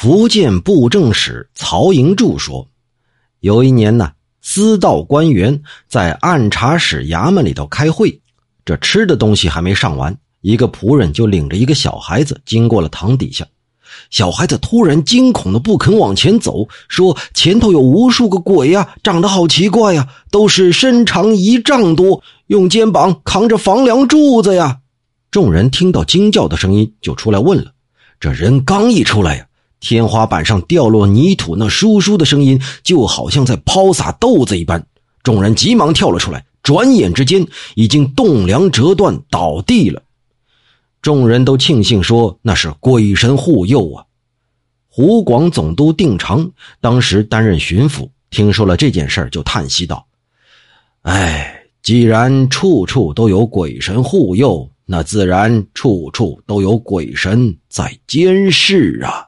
福建布政使曹营柱说：“有一年呢，司道官员在按察使衙门里头开会，这吃的东西还没上完，一个仆人就领着一个小孩子经过了堂底下。小孩子突然惊恐的不肯往前走，说前头有无数个鬼呀，长得好奇怪呀，都是身长一丈多，用肩膀扛着房梁柱子呀。”众人听到惊叫的声音，就出来问了。这人刚一出来呀。天花板上掉落泥土，那疏疏的声音就好像在抛洒豆子一般。众人急忙跳了出来，转眼之间已经栋梁折断，倒地了。众人都庆幸说：“那是鬼神护佑啊！”湖广总督定长当时担任巡抚，听说了这件事就叹息道：“哎，既然处处都有鬼神护佑，那自然处处都有鬼神在监视啊！”